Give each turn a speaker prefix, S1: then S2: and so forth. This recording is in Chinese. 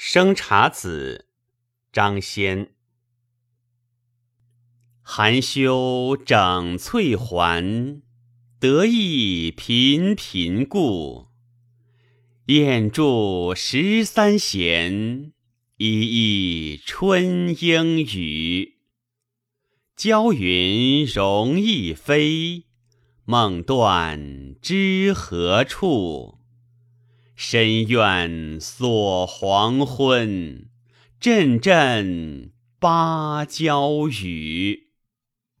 S1: 生查子，张先。含羞整翠环，得意频频顾。燕住十三弦，一一春莺语。娇云容易飞，梦断知何处？深院锁黄昏，阵阵芭蕉雨。